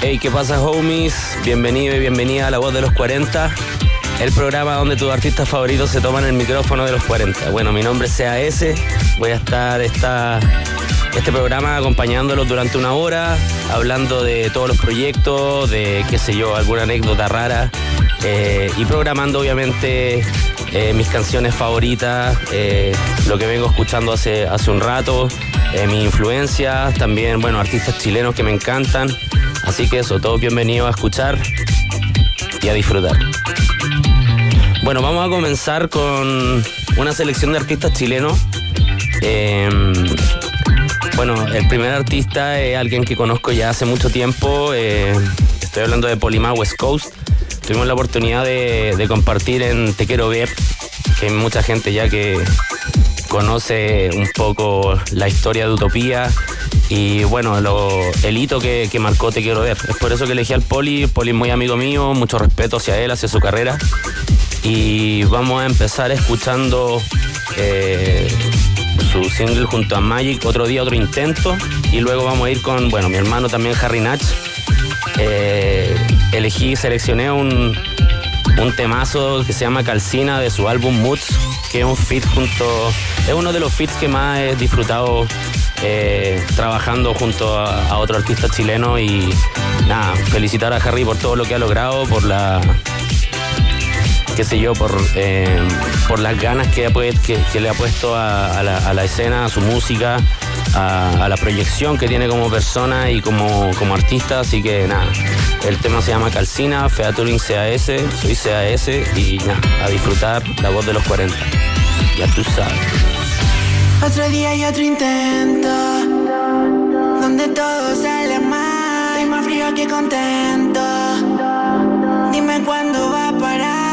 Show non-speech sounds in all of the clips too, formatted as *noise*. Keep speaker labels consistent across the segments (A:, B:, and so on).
A: Hey, ¿qué pasa, homies? Bienvenido y bienvenida a La Voz de los 40, el programa donde tus artistas favoritos se toman el micrófono de los 40. Bueno, mi nombre es CAS, voy a estar esta, este programa acompañándolos durante una hora, hablando de todos los proyectos, de qué sé yo, alguna anécdota rara eh, y programando obviamente eh, mis canciones favoritas, eh, lo que vengo escuchando hace, hace un rato, mis influencias, también, bueno, artistas chilenos que me encantan. Así que eso, todos bienvenidos a escuchar y a disfrutar. Bueno, vamos a comenzar con una selección de artistas chilenos. Em, bueno, el primer artista es alguien que conozco ya hace mucho tiempo. estoy hablando de Polima West Coast tuvimos la oportunidad de, compartir en Te Quiero Ver, que hay mucha gente ya que conoce un poco la historia de Utopía y bueno, el hito que, marcó Te Quiero Ver. Es por eso que elegí al Poli, Poli es muy amigo mío, mucho respeto hacia él, hacia su carrera. Y vamos a empezar escuchando eh, su single junto a Magic, otro día, otro intento. Y luego vamos a ir con, bueno, mi hermano también Harry Natch. Eh, elegí, seleccioné un, un temazo que se llama Calcina de su álbum Moods, que es un fit junto. Es uno de los fits que más he disfrutado eh, trabajando junto a, otro artista chileno y nada, felicitar a Harry por todo lo que ha logrado, por la qué sé yo, por, eh, por las ganas que, le ha puesto a, la, escena, a su música, a, la proyección que tiene como persona y como, como artista. Así que nada, el tema se llama Calcina, Featuring CAS, soy CAS y nada, a disfrutar la voz de los 40. Ya tú sabes.
B: Otro día y otro intento, donde todo sale mal, y más frío que contento. Dime cuándo va a parar.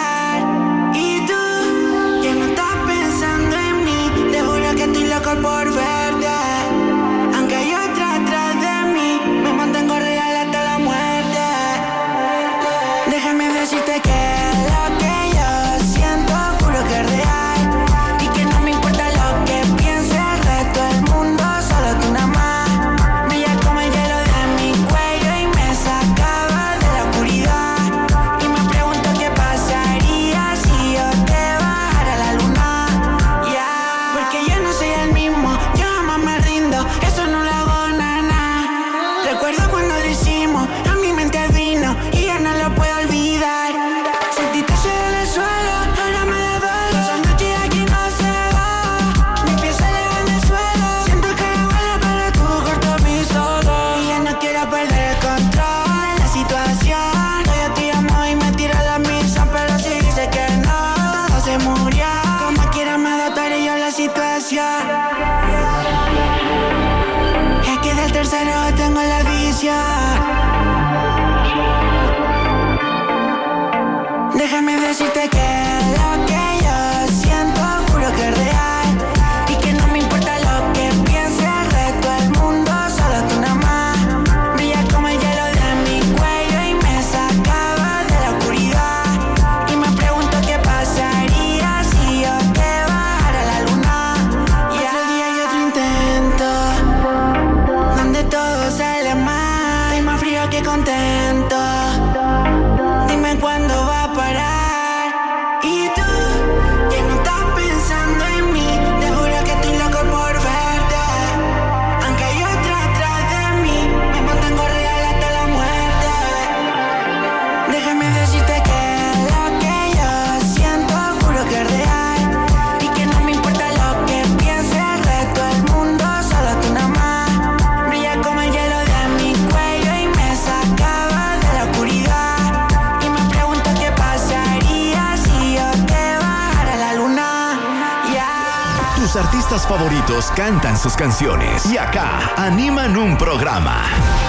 C: Favoritos cantan sus canciones y acá animan un programa.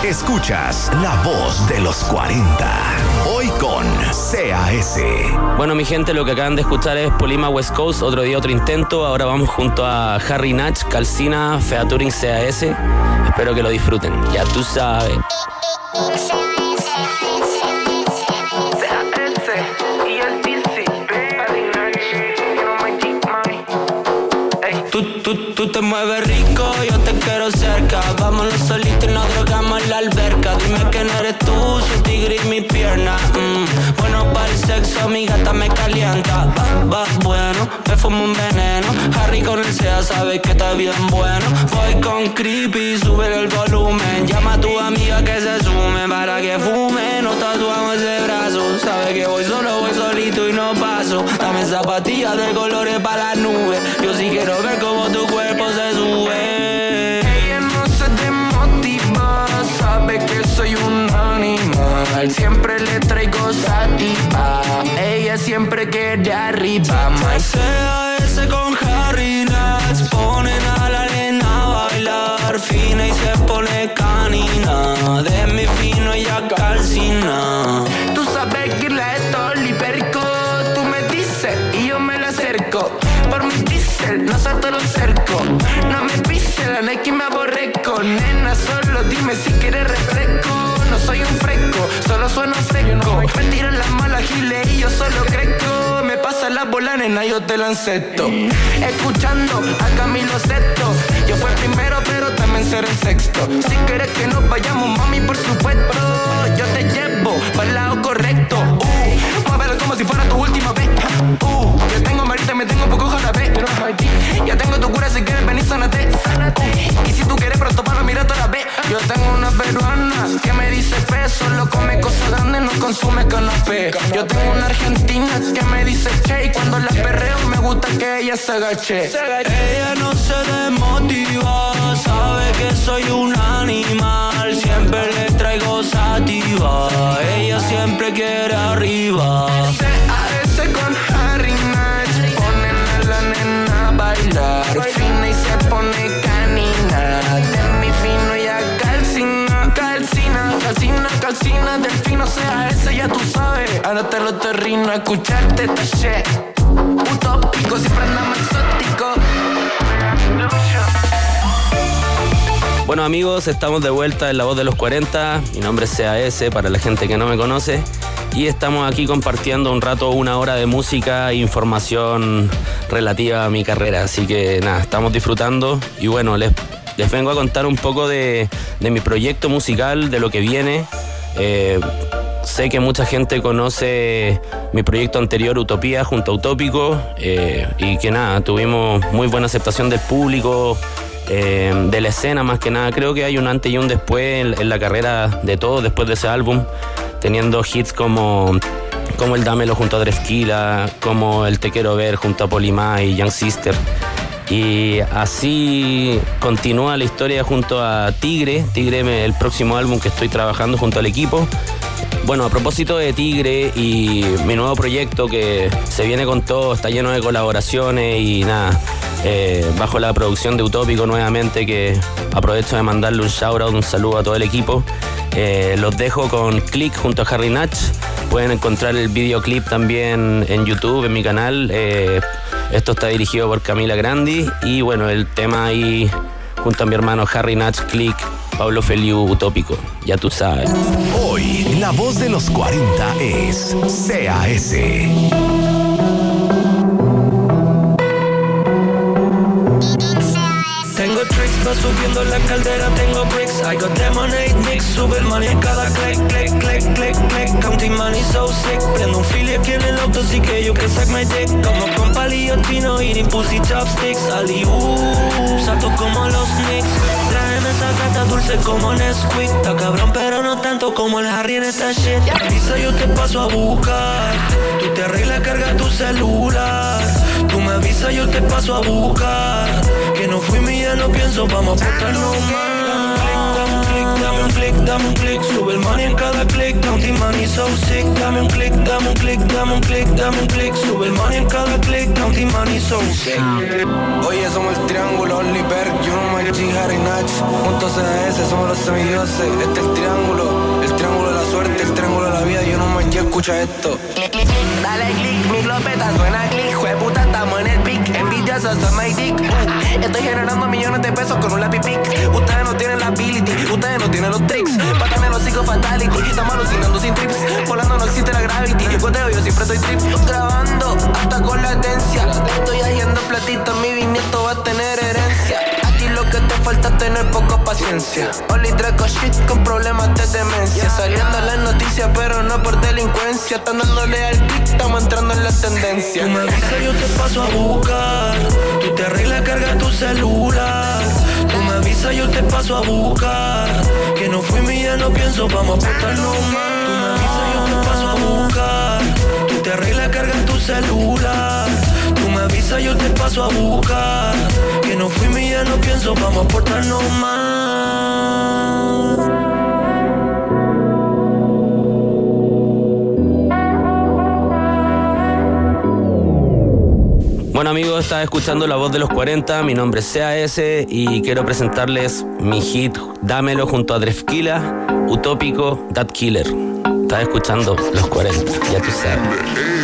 C: Escuchas La Voz de los 40. Hoy con CAS.
A: Bueno, mi gente, lo que acaban de escuchar es Polima West Coast, otro día otro intento. Ahora vamos junto a Harry Natch, Calcina, Featuring CAS. Espero que lo disfruten. Ya tú sabes.
D: Te mueves rico, yo te quiero cerca. Vámonos solitos y nos drogamos en la alberca. Dime quién eres tú, su tigre y mi pierna. Mm. Bueno, para el sexo, mi gata me calienta. Va, va, bueno, me fumo un veneno. Harry con el SEA sabe que está bien bueno. Voy con creepy, sube el volumen. Llama a tu amiga que se sume para que fume. No tatuamos ese brazo. Sabe que voy solo, voy solito y no paso. Dame zapatillas de colores para la nube. Yo sí quiero ver cómo tu cuerpo Siempre le traigo sativa, ella siempre quiere arriba. Sea ese con Harry Nats, ponen a la arena bailar fina y se pone canina. De mi fino ella calcina. Tú sabes que la estoy liberico, tú me dices y yo me la acerco. Por mi diesel, no salto los cercos. No me pise la Nike me aborreco. Nena, solo dime si quieres refresco. Solo sueno seco. Me tiran las malas giles y yo solo crezco. Me pasa la bola, nena, yo te la. Escuchando a Camilo Sesto. Yo fui primero, pero también seré el sexto. Si quieres que nos vayamos, mami, por supuesto. Yo te llevo para el lado correcto. Uh, muévelo como si fuera tu última vez. Uh, yo tengo marita, me tengo un poco jarabe. Ya tengo tu cura si quieres venir, sanate. Uh, y si tú quieres pronto para mirar toda la vez. Yo tengo una peruana que me dice fe, solo come cosas grandes, no consume canapé. Yo tengo una argentina que me dice che, y cuando la perreo me gusta que ella se agache. Ella no se desmotiva, sabe que soy un animal, siempre le traigo sativa. Ella siempre quiere arriba. Se con Harry Natch, ponen a la nena a bailar. Fina y se pone calcina, fino sea ya tú sabes. Ahora te lo terrino a escucharte taché. Utópico, siempre andamos exótico.
A: Bueno amigos, estamos de vuelta en La Voz de los 40. Mi nombre es CAS para la gente que no me conoce. Y estamos aquí compartiendo un rato, una hora de música e información relativa a mi carrera. Así que nada, estamos disfrutando. Y bueno, les, les vengo a contar un poco de, de mi proyecto musical, de lo que viene. Eh, sé que mucha gente conoce mi proyecto anterior, Utopía, junto a Utópico, eh, y que nada, tuvimos muy buena aceptación del público, eh, de la escena más que nada. Creo que hay un antes y un después en, la carrera de todos después de ese álbum, teniendo hits como, como el Dámelo junto a Dresquila, como el Te Quiero Ver junto a Polimá y Young Sister. Y así continúa la historia junto a Tigre, Tigre el próximo álbum que estoy trabajando junto al equipo. Bueno, a propósito de Tigre y mi nuevo proyecto que se viene con todo, está lleno de colaboraciones y nada, eh, bajo la producción de Utópico nuevamente, que aprovecho de mandarle un shout out, un saludo a todo el equipo. Eh, los dejo con Click junto a Harry Natch. Pueden encontrar el videoclip también en YouTube, en mi canal. Eh, esto está dirigido por Camila Grandi y bueno, el tema ahí junto a mi hermano Harry Natch, Click, Pablo Feliu, Utópico. Ya tú sabes.
C: Hoy, la voz de los 40 es CAS.
D: Va subiendo la caldera, tengo bricks. I got lemonade mix, sube el money en cada click, click, click, click, click. Counting money so sick. Prendo un fili aquí en el auto, así que yo que sac my dick. Como con palillo tino, eating pussy chopsticks. Ali, uh, salto como los Knicks. Tráeme esa gata dulce como Nesquik. Está cabrón, pero no tanto como el Harry en esta shit. Avisa, yo te paso a buscar. Tú te arreglas, carga tu celular. Avisas, yo te paso a buscar. Que no fui mía, no pienso, vamos a portarnos mal. Dame un click, dame un click, dame un click. Sube el money en cada click, counting money so sick. dame un click, dame un click, dame un click, dame un click. Sube el money en cada click, counting money so sick.
E: Oye, somos el triángulo, Oliver, Juno, G, Harry, Nach. Juntos ese, somos los semidioses. Este es el triángulo, el triángulo de la suerte, el triángulo de la vida. Yo no manché, escucha esto.
F: Dale click, mi glopeta suena click. Jueputa, dick. Uh, estoy generando millones de pesos con un lápiz. Ustedes no tienen la ability, ustedes no tienen los tricks. Pátame los fatality. Estamos alucinando sin trips. Volando no existe la gravity. Yo coteo, yo siempre estoy trip. Grabando hasta con latencia. Estoy haciendo platito, mi bisnieto va a tener herencia. Te falta tener poca paciencia. Only Draco shit con problemas de demencia. Saliendo las noticias, pero no por delincuencia. Están dándole al click, estamos entrando en la tendencia.
D: Tú me avisas, yo te paso a buscar. Tú te arreglas, carga tu celular. Tú me avisas, yo te paso a buscar. Que no fui mía, no pienso, vamos a portarnos más. Tú me avisas, yo te paso a buscar. Tú te arreglas, carga tu celular. Yo te paso a buscar. Que no fui mía, no pienso, vamos a portarnos más.
A: Bueno amigos, estaba escuchando La Voz de los 40, mi nombre es CAS y quiero presentarles mi hit Dámelo junto a Drefkila, Utópico, That Killer. Estaba escuchando Los 40, ya tú sabes.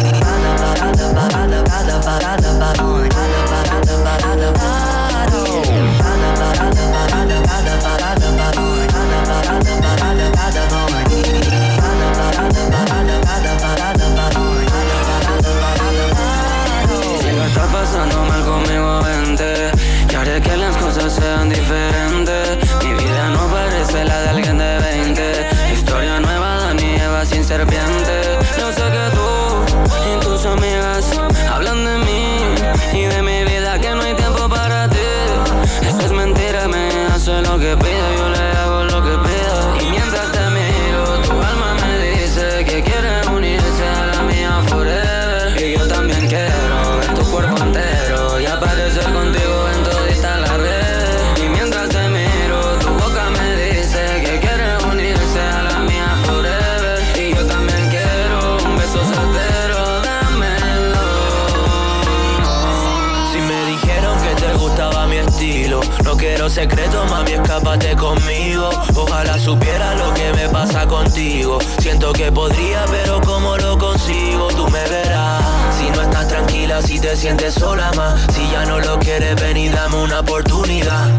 D: que podría, pero ¿cómo lo consigo? Tú me verás. Si no estás tranquila, si te sientes sola más. Si ya no lo quieres, ven y dame una oportunidad.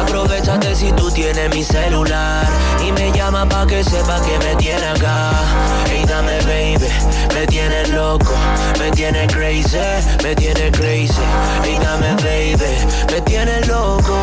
D: Aprovechate si tú tienes mi celular. Y me llama pa' que sepa que me tiene acá. Hey, dame, baby, me tienes loco. Me tienes crazy, me tienes crazy. Hey, dame, baby, me tienes loco.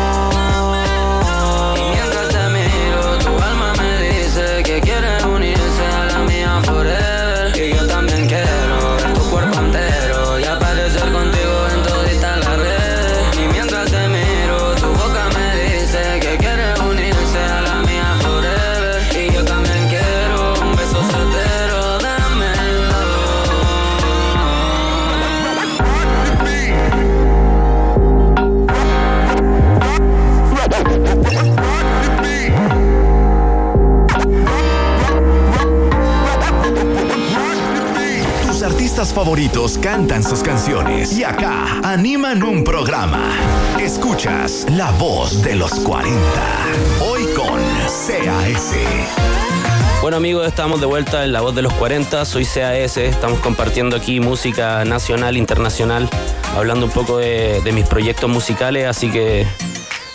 C: Favoritos cantan sus canciones y acá animan un programa. Escuchas La Voz de los 40. Hoy con CAS.
A: Bueno amigos, estamos de vuelta en La Voz de los 40. Soy CAS. Estamos compartiendo aquí música nacional, internacional, hablando un poco de, mis proyectos musicales. Así que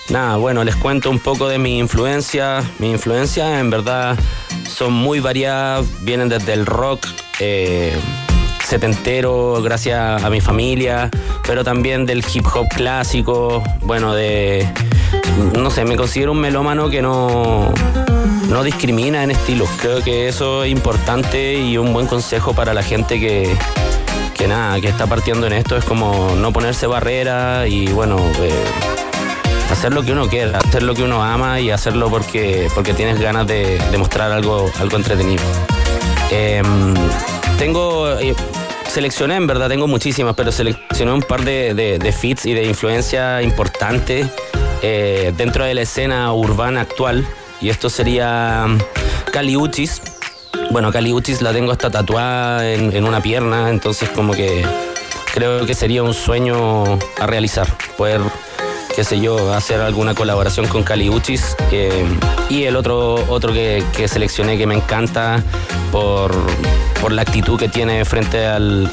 A: nada, bueno, les cuento un poco de mi influencia. Mi influencia en verdad son muy variadas, vienen desde el rock. Eh, setentero gracias a mi familia, pero también del hip hop clásico, bueno, de, no sé, me considero un melómano que no, no discrimina en estilos. Creo que eso es importante y un buen consejo para la gente que, que nada, que está partiendo en esto, es como no ponerse barrera y bueno, eh, hacer lo que uno quiera, hacer lo que uno ama y hacerlo porque, porque tienes ganas de, mostrar algo, algo entretenido. Em, tengo eh, seleccioné, en verdad, tengo muchísimas, pero seleccioné un par de, de, fits y de influencia importantes eh, dentro de la escena urbana actual. Y esto sería Cali Uchis. Bueno, Cali Uchis la tengo hasta tatuada en, en una pierna, entonces como que creo que sería un sueño a realizar, poder qué sé yo, hacer alguna colaboración con Caliuchis. Eh, y el otro, otro que, seleccioné que me encanta por, la actitud que tiene frente al,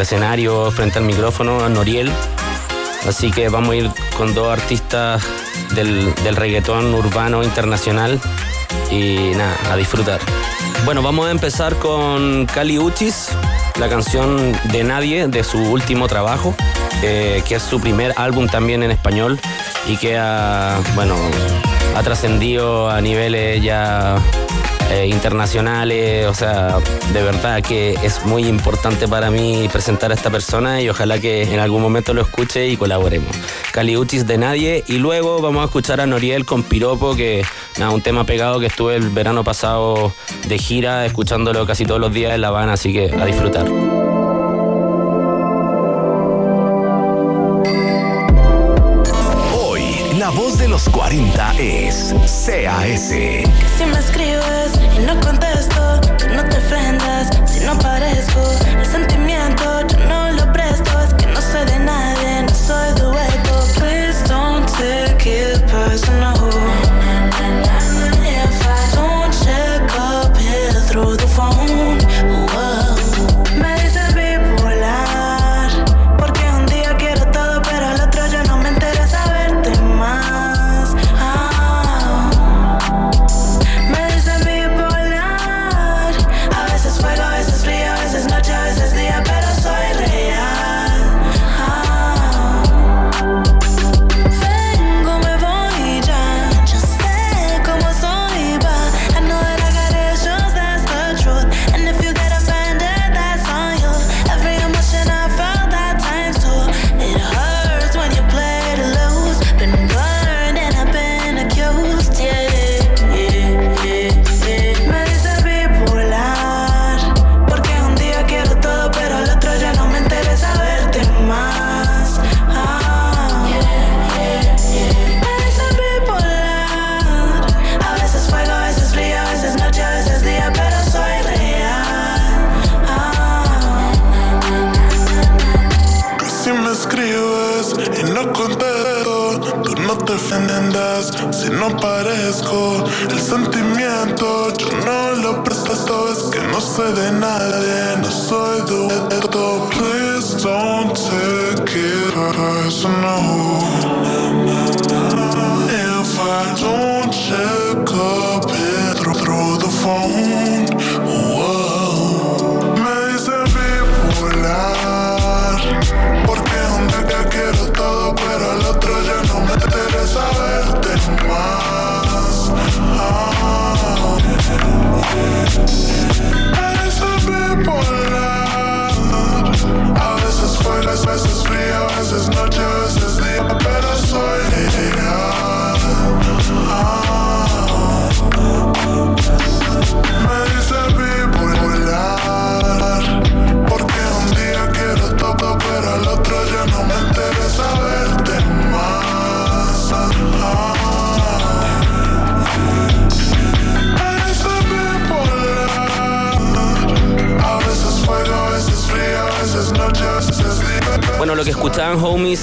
A: escenario, frente al micrófono, Noriel. Así que vamos a ir con dos artistas del, del reggaetón urbano internacional y nada, a disfrutar. Bueno, vamos a empezar con Cali Uchis, la canción de Nadie de su último trabajo, eh, que es su primer álbum también en español y que ha, bueno, ha trascendido a niveles ya eh, internacionales, o sea, de verdad que es muy importante para mí presentar a esta persona y ojalá que en algún momento lo escuche y colaboremos. Caliuchis de nadie y luego vamos a escuchar a Noriel con Piropo, que nada, un tema pegado que estuve el verano pasado de gira escuchándolo casi todos los días en La Habana, así que a disfrutar.
C: La voz de los 40 es CAS.
B: Si me escribes y no contesto, no te ofendas si no parezco. El sentimiento yo no lo presto, es que no soy de nadie, no soy dueto. Please don't take it personal.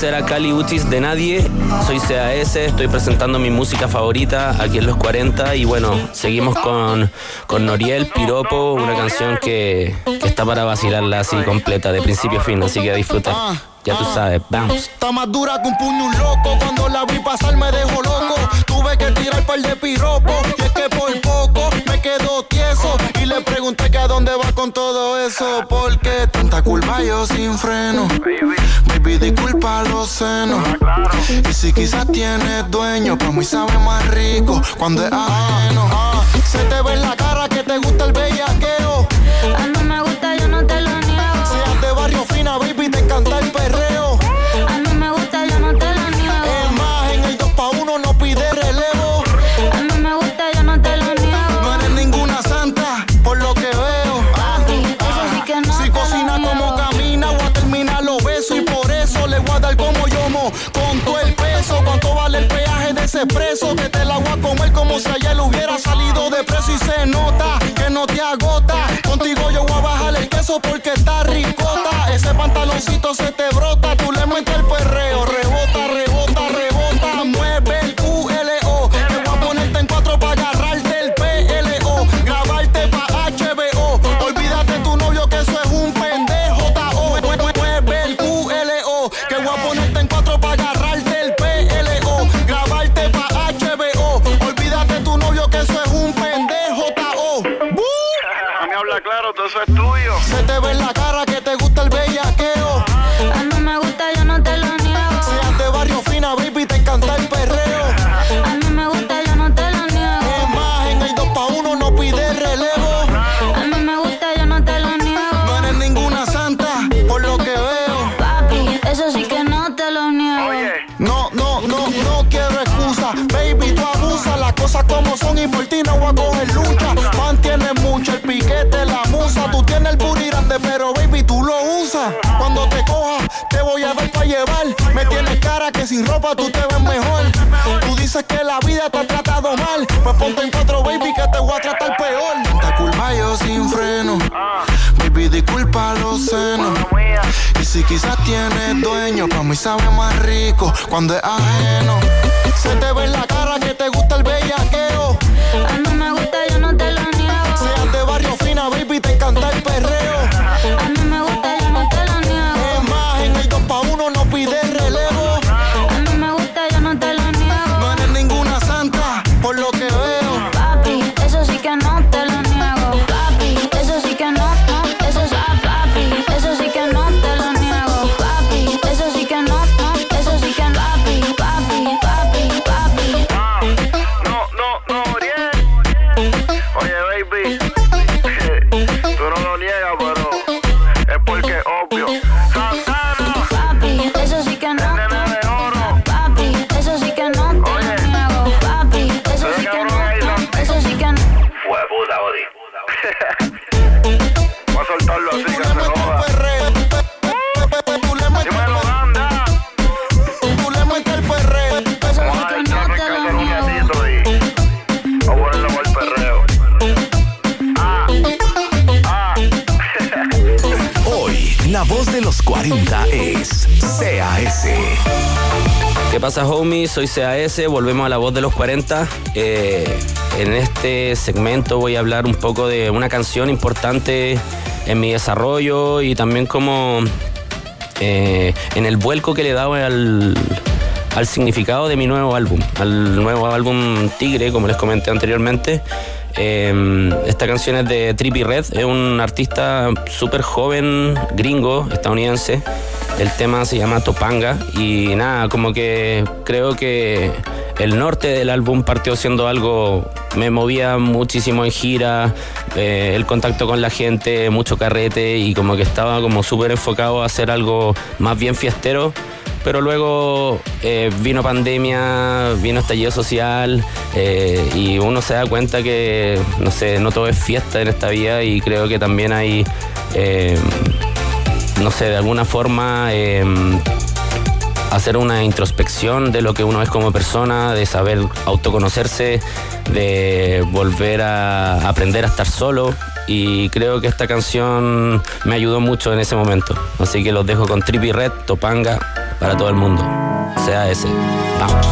A: Era Cali Utis de Nadie. Soy CAS, estoy presentando mi música favorita aquí en los 40 y bueno, seguimos con, con Noriel Piropo, una canción que, está para vacilarla así completa, de principio a fin, así que disfruta. Ya tú sabes, vamos.
G: Está más dura que un puño un loco. Cuando la vi pasar me dejó loco. Tuve que tirar par de piropo. Pregunté que a dónde va con todo eso. Porque tanta culpa yo sin freno. Baby, disculpa los senos. Y si quizás tienes dueño, pues muy sabe más rico cuando es ajeno. Ah, se te ve en la cara que te gusta el bellaqueo.
B: A
G: peaje de ese preso? Que te la voy a comer como si ayer hubiera salido de preso y se nota que no te agota. Contigo yo voy a bajar el queso porque está ricota. Ese pantaloncito se te brota, tú le metes el tú te ves mejor. Tú dices que la vida te ha tratado mal. Pues ponte en cuatro, baby, que te voy a tratar peor. Tanta culpa yo sin freno. Baby, disculpa los senos. Y si quizás tienes dueño, pa' mí sabe más rico cuando es ajeno. Se te ve en la cara que te gusta el bellaqueo.
A: Pasa? Soy CAS, volvemos a la voz de los 40. Eh, en este segmento voy a hablar un poco de una canción importante en mi desarrollo y también como eh, en el vuelco que le he dado al, al significado de mi nuevo álbum, al nuevo álbum Tigre, como les comenté anteriormente. Eh, esta canción es de Trippy Red, es un artista súper joven, gringo, estadounidense. El tema se llama Topanga y nada, como que creo que el norte del álbum partió siendo algo, me movía muchísimo en gira, eh, el contacto con la gente, mucho carrete y como que estaba como súper enfocado a hacer algo más bien fiestero. Pero luego eh, vino pandemia, vino estallido social eh, y uno se da cuenta que, no sé, no todo es fiesta en esta vida y creo que también hay, no sé, de alguna forma eh, hacer una introspección de lo que uno es como persona, de saber autoconocerse, de volver a aprender a estar solo. Y creo que esta canción me ayudó mucho en ese momento. Así que los dejo con Trippy Red, Topanga, para todo el mundo. Sea ese. Vamos.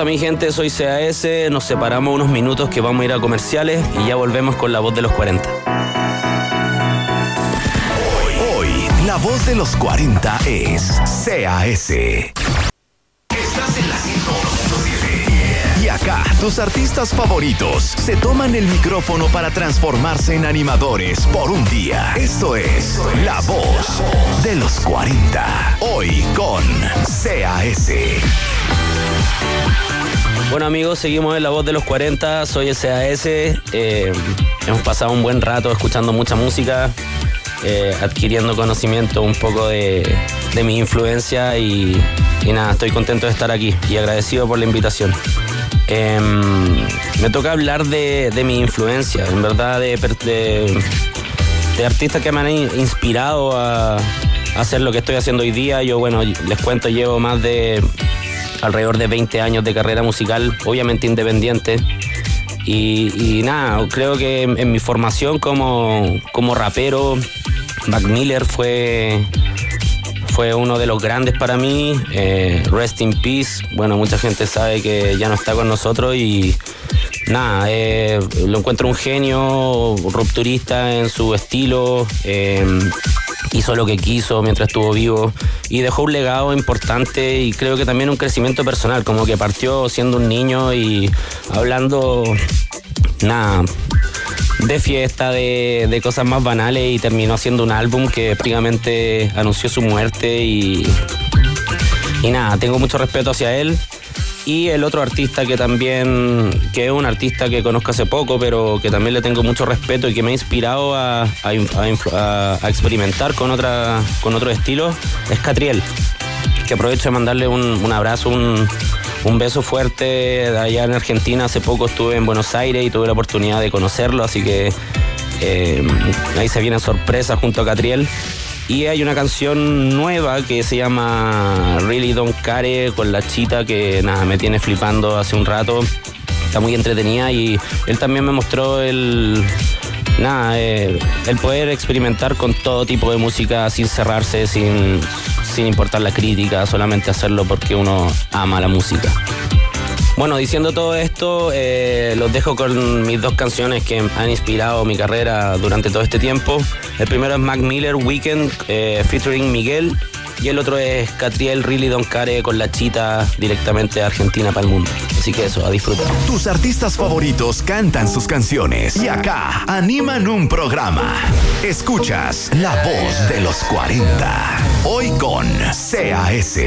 A: Pasa mi gente? Soy CAS, nos separamos unos minutos que vamos a ir a comerciales y ya volvemos con la voz de los 40.
C: Hoy, la voz de los 40 es CAS. Estás en la 101.7. Y acá, tus artistas favoritos se toman el micrófono para transformarse en animadores por un día. Esto es La Voz de los 40. Hoy con CAS.
A: Bueno amigos, seguimos en la voz de los 40, soy SAS, eh, hemos pasado un buen rato escuchando mucha música, eh, adquiriendo conocimiento un poco de, de mi influencia y, nada, estoy contento de estar aquí y agradecido por la invitación. Em, me toca hablar de, de mi influencia, en verdad de, de, artistas que me han in- inspirado a hacer lo que estoy haciendo hoy día. Yo, bueno, les cuento, llevo más de alrededor de 20 años de carrera musical, obviamente independiente. Y, nada, creo que en, en mi formación como, como rapero, Mac Miller fue, fue uno de los grandes para mí. eh, rest in peace. Bueno, mucha gente sabe que ya no está con nosotros y nada, eh, lo encuentro un genio, rupturista en su estilo. eh, hizo lo que quiso mientras estuvo vivo y dejó un legado importante y creo que también un crecimiento personal, como que partió siendo un niño y hablando, nada, de fiesta, de, cosas más banales y terminó haciendo un álbum que prácticamente anunció su muerte y, y nada, tengo mucho respeto hacia él. Y el otro artista que también, que es un artista que conozco hace poco, pero que también le tengo mucho respeto y que me ha inspirado a, experimentar con, otra, con otro estilo, es Catriel. Que aprovecho de mandarle un, un abrazo, un, un beso fuerte allá en Argentina. Hace poco estuve en Buenos Aires y tuve la oportunidad de conocerlo, así que eh, ahí se viene sorpresa junto a Catriel. Y hay una canción nueva que se llama Really Don't Care con la chita que nada, me tiene flipando hace un rato. Está muy entretenida y él también me mostró el, nada, eh, el poder experimentar con todo tipo de música sin cerrarse, sin, sin importar la crítica, solamente hacerlo porque uno ama la música. Bueno, diciendo todo esto, eh, los dejo con mis dos canciones que han inspirado mi carrera durante todo este tiempo. El primero es Mac Miller, Weekend, eh, featuring Miguel. Y el otro es Catriel, Really Don't Care con la chita directamente de Argentina para el mundo. Así que eso, a disfrutar.
C: Tus artistas favoritos cantan sus canciones y acá animan un programa. Escuchas la voz de los 40. Hoy con CAS.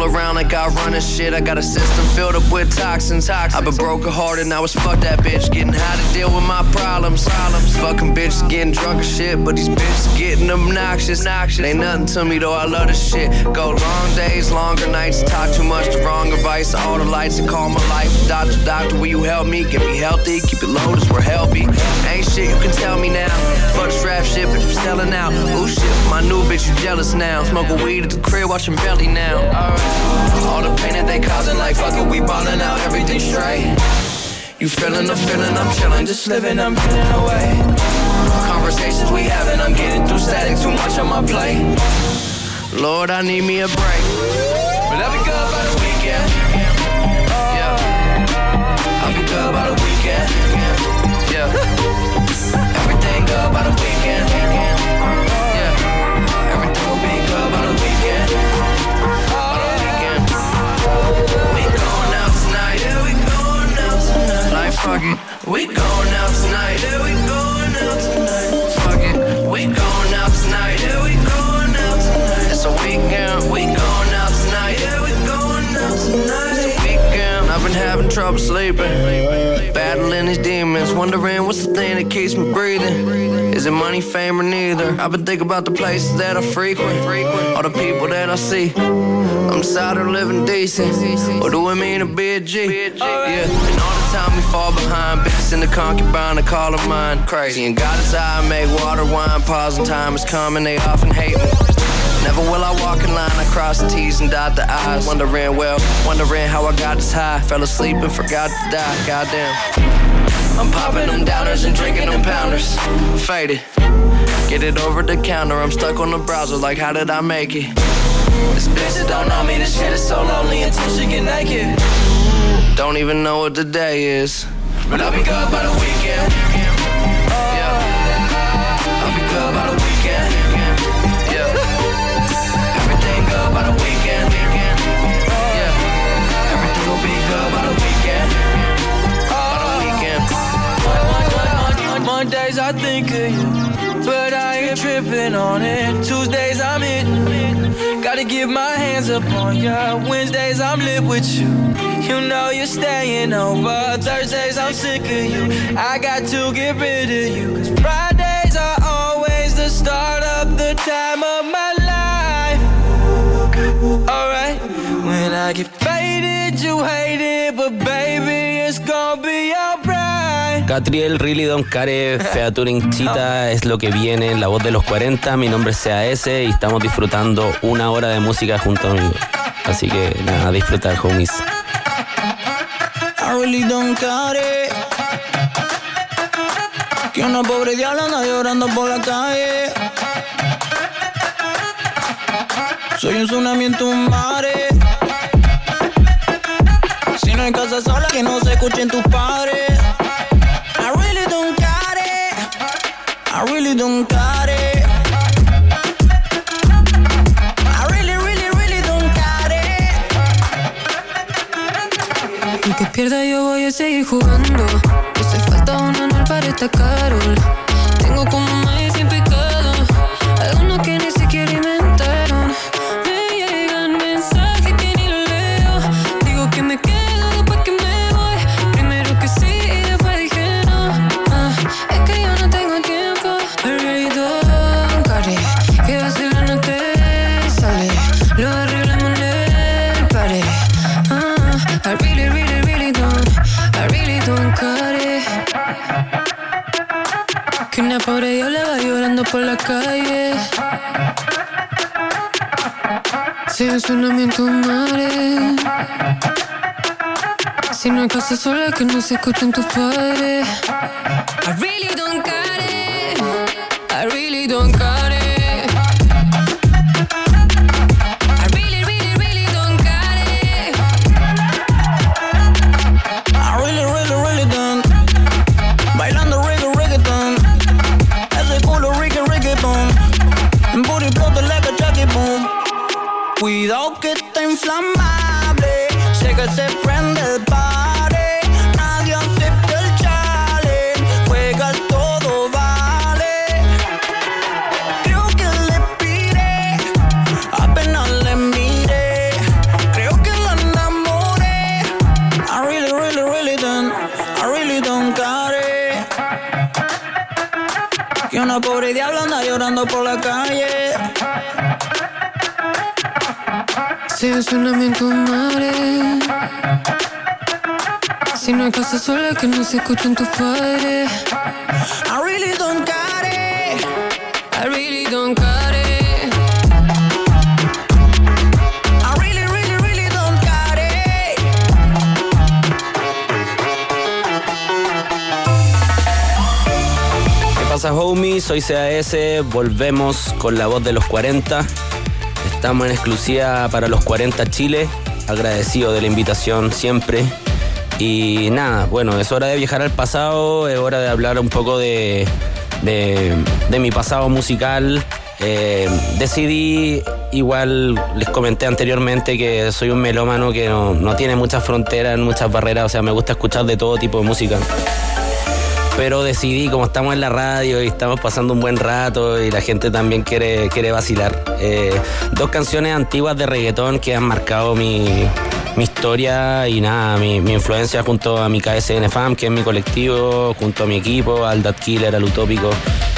F: Roll around I run a shit. I got a system filled up with toxins. I've been broken hearted, now it's fuck that bitch. Getting how to deal with my problems. Problems. Fucking bitches getting drunk as shit, but these bitches getting obnoxious. Ain't nothing to me though, I love this shit. Go long days, longer nights. Talk too much, the wrong advice. All the lights that call my life. Doctor, doctor, will you help me? Get me healthy, keep it low, as we're healthy. Ain't shit you can tell me now. Fuck the strap shit, bitch, I'm selling out. Ooh shit, my new bitch, you jealous now. Smoking weed at the crib, watching belly now. All the pain that they causing, like fuck it, we ballin' out, everything straight. You feeling the feeling, I'm chillin', just living, I'm getting away. Conversations we having, I'm getting through static, too much on my plate. Lord, I need me a break. But be good fuck it. We going out tonight. Yeah, we going out tonight. Fuck it. We going out tonight. Yeah, we going out tonight. It's a weekend. We going out tonight. Yeah, we going out tonight. It's a weekend. I've been having trouble sleeping. Battling these demons. Wondering what's the thing that keeps me breathing. Is it money, fame, or neither? I've been thinking about the places that I frequent. All the people that I see. I'm tired of living decent. What do it mean to be a G? Yeah. Time we fall behind, bitches in the concubine, I call her mine. Crazy and God is I make water wine. Pause and time is coming, they often hate me. Never will I walk in line, I cross the T's and dot the I's. Wondering, well, wondering how I got this high. Fell asleep and forgot to die, goddamn. I'm popping them downers and drinking them pounders. Faded. Get it over the counter, I'm stuck on the browser, like, how did I make it? This bitch don't know me, this shit is so lonely until she get naked. Don't even know what the day is. But I'll be good by the weekend. Yeah. I'll be good by the weekend. Yeah. *laughs* Everything good by the weekend. Yeah. Everything will be good by the weekend. By the weekend.
H: Mondays I think of you, but I ain't tripping on it. Tuesdays I'm hitting, gotta give my hands up on ya. Wednesdays I'm lit with you, you know you're staying over. Thursdays I'm sick of you, I got to get rid of you. Cause Fridays are always the start of the time of my life. Alright, when I get faded, you hate it, but baby, it's gonna be.
A: Catriel, Really Don't Care, Featuring Chita es lo que viene, la voz de los 40. Mi nombre es CAS y estamos disfrutando una hora de música junto a mí. Así que nada, a disfrutar, homies.
H: I really don't care. Que una pobre diabla anda llorando por la calle. Soy un tsunami en tu mare. Si no hay casa sola, que no se escuchen tus padres. I really don't it. I really, really, really don't
I: pierda yo voy a seguir jugando. Hace falta uno en el Carol. Tengo como Si no hay casa sola que no se escuchen tus padres. I really don't care it. I really don't care it. I really, really, really don't care it.
H: I really, really, really don't. Bailando reggae, reggaeton. Ese culo, reggae, reggaeton. Booty explota like a Jackie Boom. Cuidado que está inflamable. Sé que se
I: Si es una en tu madre. Si no hay casa sola que no se escuchen tus padres.
H: I really don't care.
I: I really don't care it.
H: I really, really, really don't care it.
A: ¿Qué pasa, homies? Soy CAS, volvemos con la voz de los 40. Estamos en exclusiva para los 40 Chile. Agradecido de la invitación siempre. Y nada, bueno, es hora de viajar al pasado, es hora de hablar un poco de, de, mi pasado musical. Eh, decidí, igual les comenté anteriormente que soy un melómano que no, no tiene muchas fronteras, muchas barreras, o sea, me gusta escuchar de todo tipo de música pero decidí, como estamos en la radio y estamos pasando un buen rato y la gente también quiere, quiere vacilar, eh, dos canciones antiguas de reggaetón que han marcado mi, mi historia y nada, mi, influencia junto a mi KSN Fam, que es mi colectivo, junto a mi equipo, al Dat Killer, al Utópico.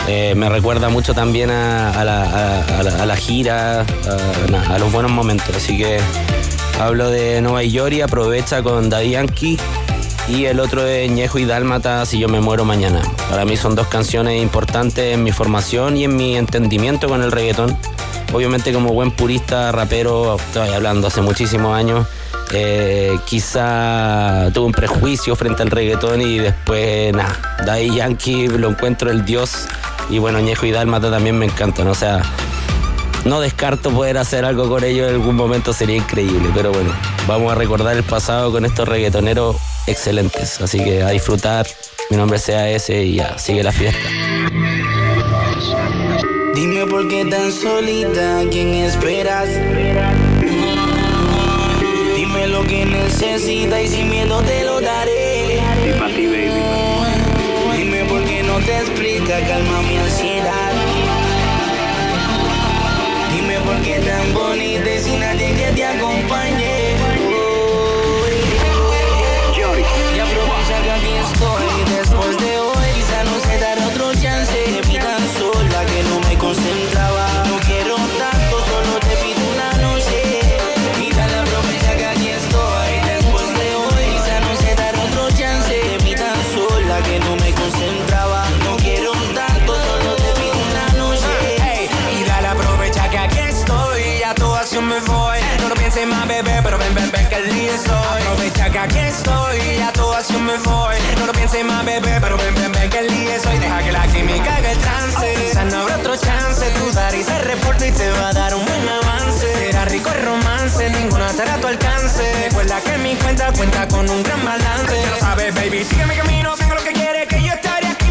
A: Eh, me recuerda mucho también a, la, a- la- gira, a los buenos momentos. Así que hablo de Nueva York y aprovecha con Daddy Yankee y el otro es Ñejo y Dálmata, Si yo me muero mañana. Para mí son dos canciones importantes en mi formación y en mi entendimiento con el reggaetón. Obviamente como buen purista, rapero, estoy hablando hace muchísimos años, eh, quizá tuve un prejuicio frente al reggaetón y después, nada, Daddy Yankee lo encuentro el dios y bueno, Ñejo y Dálmata también me encantan, o sea, no descarto poder hacer algo con ellos en algún momento, sería increíble, pero bueno, vamos a recordar el pasado con estos reggaetoneros excelentes, así que a disfrutar, mi nombre sea ese y ya, sigue la fiesta.
J: Dime por qué tan solita, ¿a quién esperas? Dime lo que necesitas y sin miedo te lo daré. Dime por qué no te explica, calma
K: más, bebé, pero ven, ven, ven que el día es hoy. Deja que la química haga el trance. Quizá no habrá otro chance, tu dar y se reporta y te va a dar un buen avance. Será rico el romance, ninguna estará a tu alcance. Recuerda que mi cuenta cuenta con un gran balance. Ya lo sabes, baby, sigue mi camino, tengo lo que quieres, que yo estaré aquí.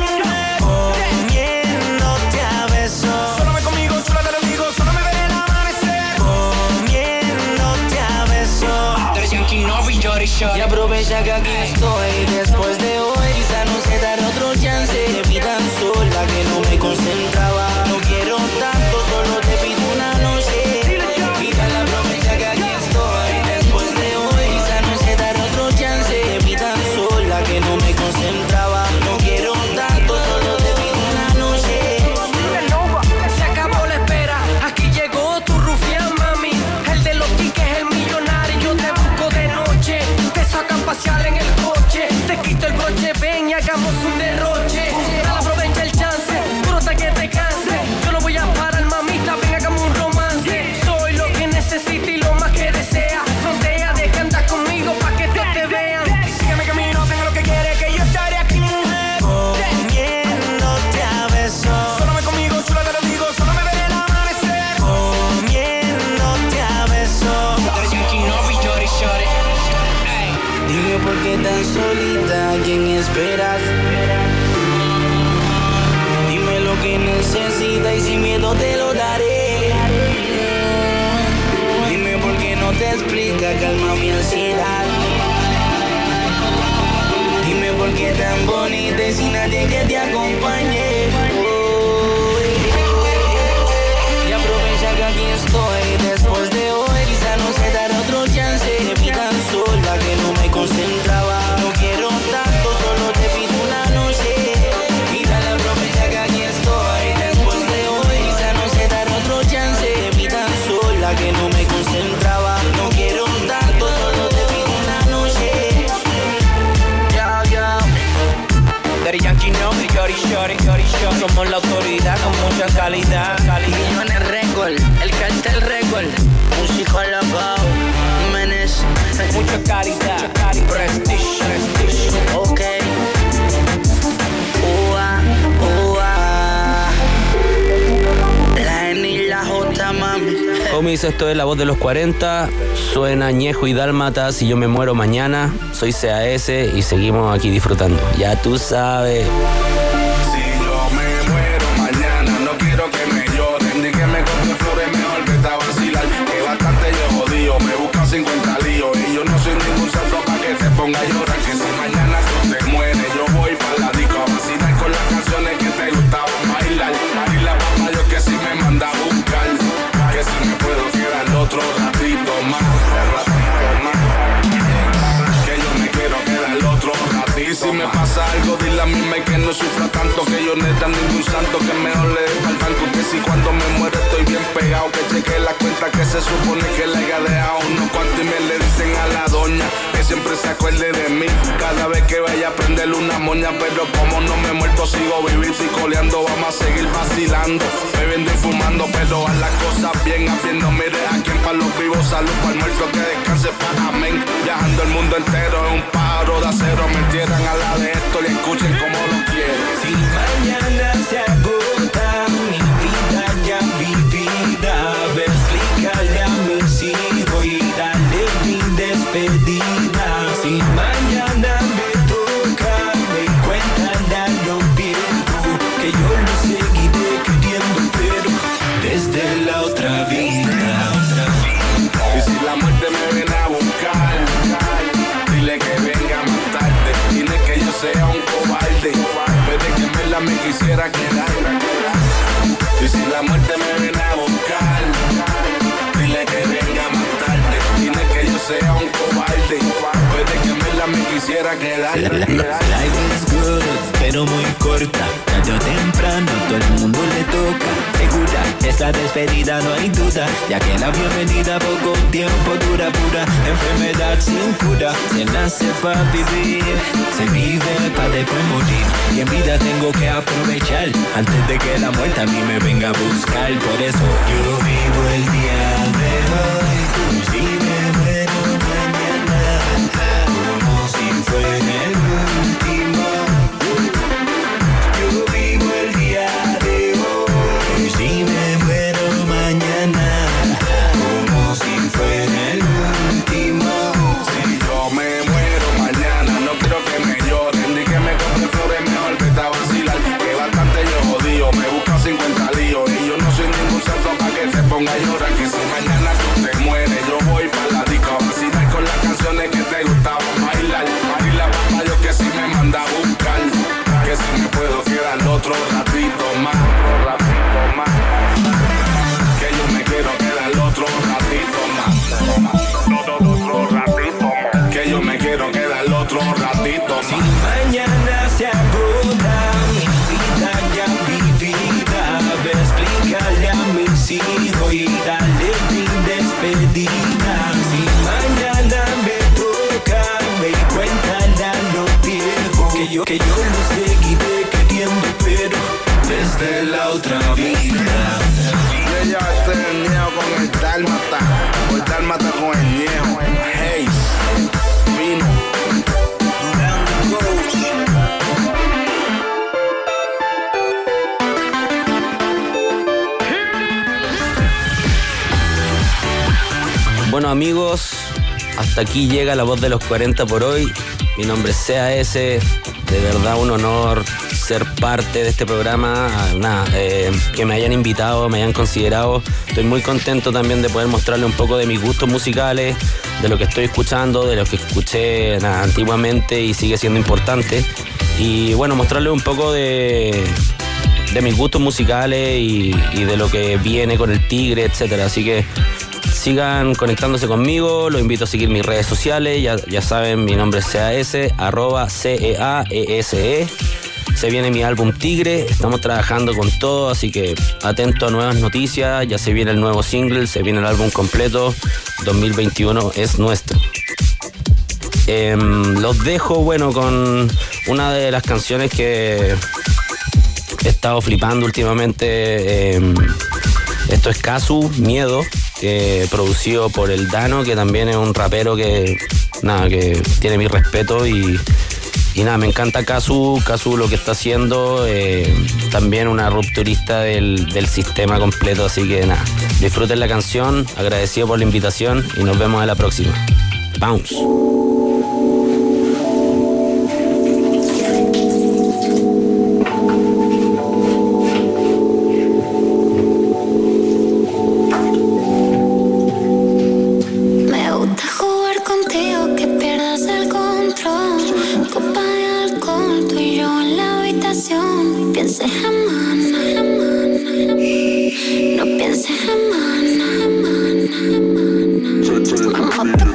J: Comiéndote a besos.
K: Solo ven conmigo, solo te lo digo, solo me veré el amanecer.
J: Comiéndote a besos. Y aprovecha que aquí estoy después de ansiedad. Dime por qué tan bonita y sin nadie que te acompañe.
K: Caridad, prestige, prestige.
J: Ok. Ua, ua. La N y la J, mami.
A: Homies, esto es La Voz de los 40, suena Ñejo y Dálmata, si yo me muero mañana, soy CAS y seguimos aquí disfrutando. Ya tú sabes.
L: Ponga a llorar. Que si mañana tú te mueres, yo voy pa' la disco a vacilar con las canciones que te gustaban bailar. Y la papá yo que si me manda a buscar, que si me puedo quedar otro ratito más, ratito más. Que yo me quiero quedar otro ratito Y si me pasa algo, dile a mí me que no sufra tanto Que yo neta ningún santo que mejor le dé al banco Que si cuando me muero estoy bien pegado Que cheque la cuenta que se supone que le haya dejado unos cuantos y me le dicen a la doña que siempre se acuerde de mí. Cada vez que vaya a prenderle una moña, pero como no me he muerto, sigo vivito y coleando. Vamos a seguir vacilando, bebiendo y fumando, pero a las cosas bien haciendo. Mire a quien para los vivos, salud para el muerto, que descanse para amén. Viajando el mundo entero en un paro de acero. Me entierran a la de esto y escuchen como lo quieren.
M: Si mañana se
L: quisiera quedar.
M: Life is good, pero muy corta. Tarde temprano todo el mundo le toca. Segura, esa despedida no hay duda. Ya que la bienvenida poco tiempo dura pura. Enfermedad sin cura. Se nace para vivir, se vive para después morir. Y en vida tengo que aprovechar antes de que la muerte a mí me venga a buscar. Por eso yo vivo el día
A: aquí llega la voz de los 40 por hoy. Mi nombre es CAS, de verdad un honor ser parte de este programa, nada, eh, que me hayan invitado, me hayan considerado. Estoy muy contento también de poder mostrarle un poco de mis gustos musicales, de lo que estoy escuchando, de lo que escuché antiguamente y sigue siendo importante. Y bueno, mostrarle un poco de, de mis gustos musicales y, y de lo que viene con el Tigre, etcétera. Así que sigan conectándose conmigo, los invito a seguir mis redes sociales, ya, saben, mi nombre es CAS, arroba C-E-A-E-S-E. Se viene mi álbum Tigre, estamos trabajando con todo, así que atento a nuevas noticias, ya se viene el nuevo single, se viene el álbum completo, 2021 es nuestro. Em, los dejo, bueno, con una de las canciones que he estado flipando últimamente. em, esto es Casu, Miedo, producido por el Dano, que también es un rapero que, nada, que tiene mi respeto y, nada, me encanta Casu, Casu lo que está haciendo, eh, también una rupturista del, sistema completo, así que nada, disfruten la canción, agradecido por la invitación y nos vemos en la próxima. Bounce.
N: Copa de alcohol, tú y yo en la habitación. Pienses en mana, no pienses en mana. Me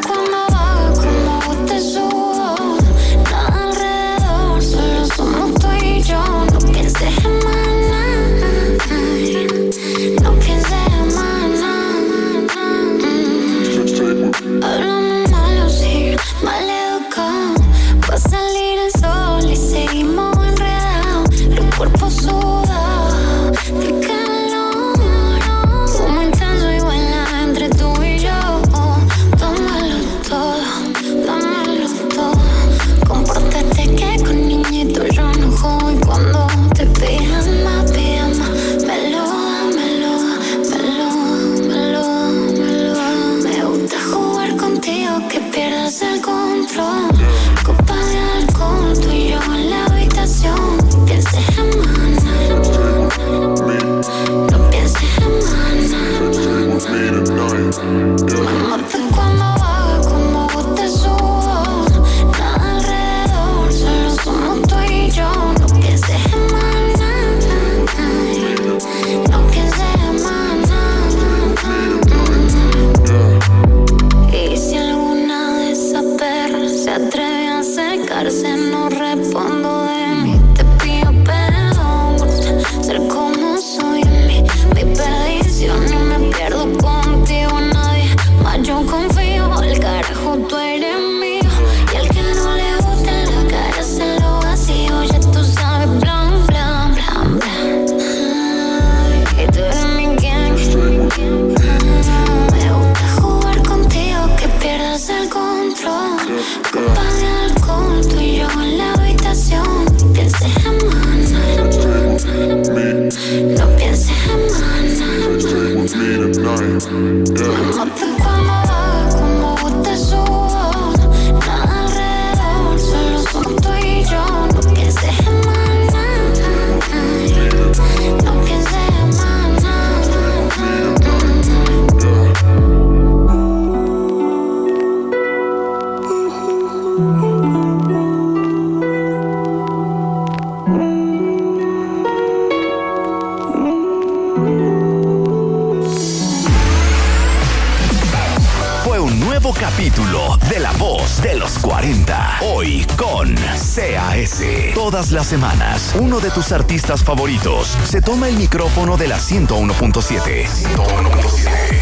C: uno de tus artistas favoritos se toma el micrófono de la 101.7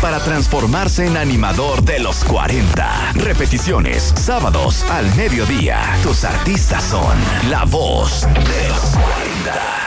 C: para transformarse en animador de los 40. Repeticiones, sábados al mediodía. Tus artistas son la voz de los 40.